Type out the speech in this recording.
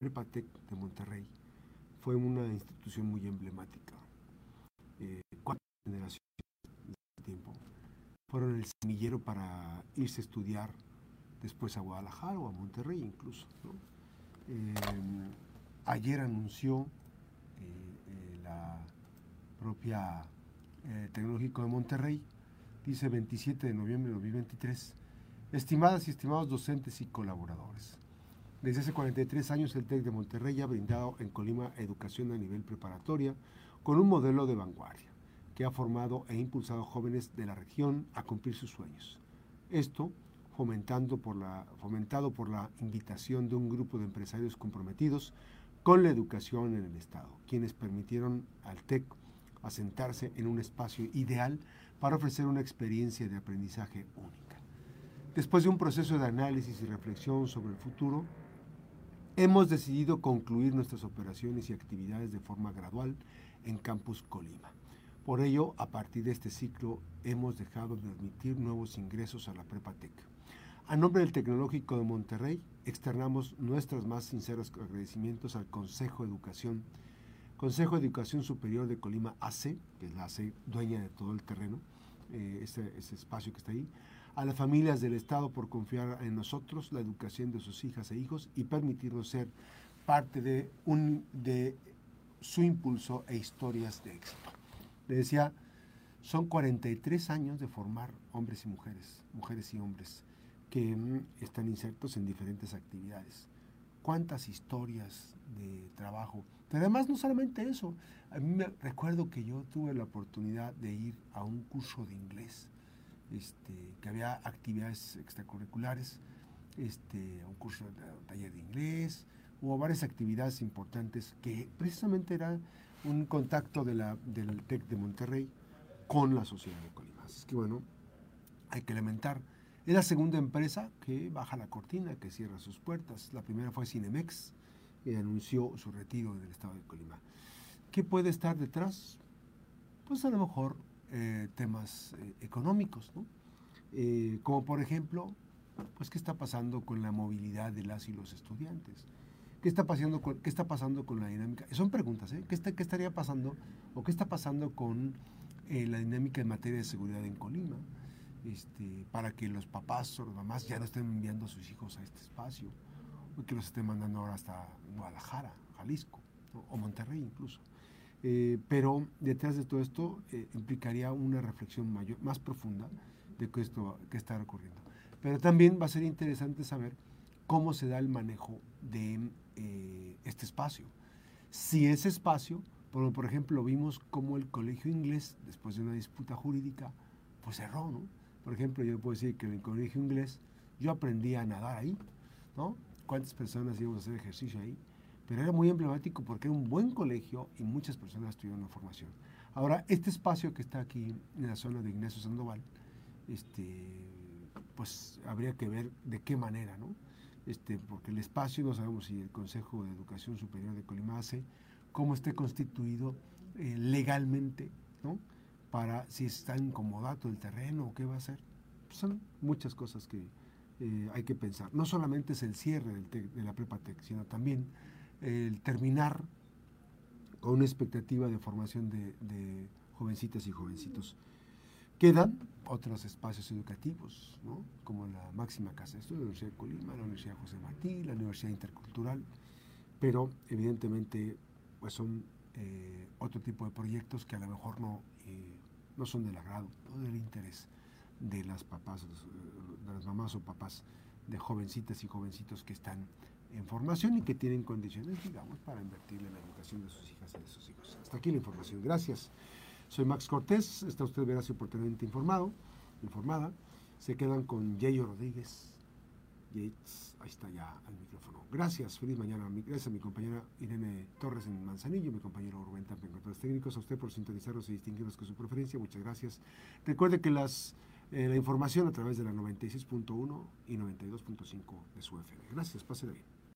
Prepatec de Monterrey fue una institución muy emblemática. Eh, cuatro generaciones de tiempo fueron el semillero para irse a estudiar después a Guadalajara o a Monterrey incluso. Eh, ayer anunció eh, la propia Tecnológico de Monterrey, dice 27 de noviembre de 2023, estimadas y estimados docentes y colaboradores. Desde hace 43 años el TEC de Monterrey ha brindado en Colima educación a nivel preparatoria con un modelo de vanguardia que ha formado e impulsado jóvenes de la región a cumplir sus sueños. Esto fomentando por la, fomentado por la invitación de un grupo de empresarios comprometidos con la educación en el Estado, quienes permitieron al TEC asentarse en un espacio ideal para ofrecer una experiencia de aprendizaje única. Después de un proceso de análisis y reflexión sobre el futuro, hemos decidido concluir nuestras operaciones y actividades de forma gradual en Campus Colima. Por ello, a partir de este ciclo, hemos dejado de admitir nuevos ingresos a la Prepatec. A nombre del Tecnológico de Monterrey, externamos nuestros más sinceros agradecimientos al Consejo de Educación, Consejo de Educación Superior de Colima AC, que es la AC dueña de todo el terreno, eh, ese, ese espacio que está ahí, a las familias del Estado por confiar en nosotros la educación de sus hijas e hijos y permitirnos ser parte de, un, de su impulso e historias de éxito. Le decía, son 43 años de formar hombres y mujeres, mujeres y hombres, que mm, están insertos en diferentes actividades. ¿Cuántas historias de trabajo? Pero además no solamente eso, a mí me recuerdo que yo tuve la oportunidad de ir a un curso de inglés este, que había actividades extracurriculares, este, un curso, un taller de inglés, hubo varias actividades importantes que precisamente era un contacto de la, del TEC de Monterrey con la sociedad de Colima. Es que bueno, hay que lamentar. Es la segunda empresa que baja la cortina, que cierra sus puertas. La primera fue Cinemex, que anunció su retiro del estado de Colima. ¿Qué puede estar detrás? Pues a lo mejor eh, temas eh, económicos, ¿no? Eh, como por ejemplo, pues qué está pasando con la movilidad de las y los estudiantes, qué está pasando con, qué está pasando con la dinámica, son preguntas, ¿eh? ¿Qué, está, ¿qué estaría pasando o qué está pasando con la dinámica en materia de seguridad en Colima? Este, para que los papás o las mamás ya no estén enviando a sus hijos a este espacio, o que los estén mandando ahora hasta Guadalajara, Jalisco, o Monterrey incluso. Eh, pero detrás de todo esto eh, implicaría una reflexión mayor, más profunda de qué, esto, qué está ocurriendo. Pero también va a ser interesante saber cómo se da el manejo de eh, este espacio. Si ese espacio, por, por, ejemplo, vimos cómo el colegio inglés, después de una disputa jurídica, pues cerró, ¿no? Por ejemplo, yo puedo decir que en el colegio inglés yo aprendí a nadar ahí, ¿no? ¿Cuántas personas íbamos a hacer ejercicio ahí? Pero era muy emblemático porque era un buen colegio y muchas personas tuvieron la formación. Ahora, este espacio que está aquí en la zona de Ignacio Sandoval, este, pues habría que ver de qué manera, ¿no? Este, porque el espacio, no sabemos si el Consejo de Educación Superior de Colima hace, cómo esté constituido eh, legalmente, ¿no? Para si está incomodado el terreno o qué va a hacer. son muchas cosas que eh, hay que pensar. No solamente es el cierre del de la Prepatec, sino también el terminar con una expectativa de formación de, jovencitas y jovencitos. Quedan otros espacios educativos, como la máxima casa de estudios, la Universidad de Colima, la Universidad José Martí, la Universidad Intercultural, pero evidentemente pues son eh, otro tipo de proyectos que a lo mejor no, eh, no son del agrado, no del interés de las papás, de las mamás o papás de jovencitas y jovencitos que están en formación y que tienen condiciones, digamos, para invertir en la educación de sus hijas y de sus hijos. Hasta aquí la información. Gracias. Soy Max Cortés. Está usted veraz y oportunamente informado, informada. Se quedan con Yayo Rodríguez. Yates, ahí está ya al micrófono. Gracias, feliz mañana. Gracias a mi compañera Irene Torres en Manzanillo, mi compañero Rubén en controles técnicos, a usted por sintonizarlos y distinguirlos con su preferencia. Muchas gracias. Recuerde que las eh, la información a través de la 96.1 y 92.5 de su FM. Gracias, pásela bien.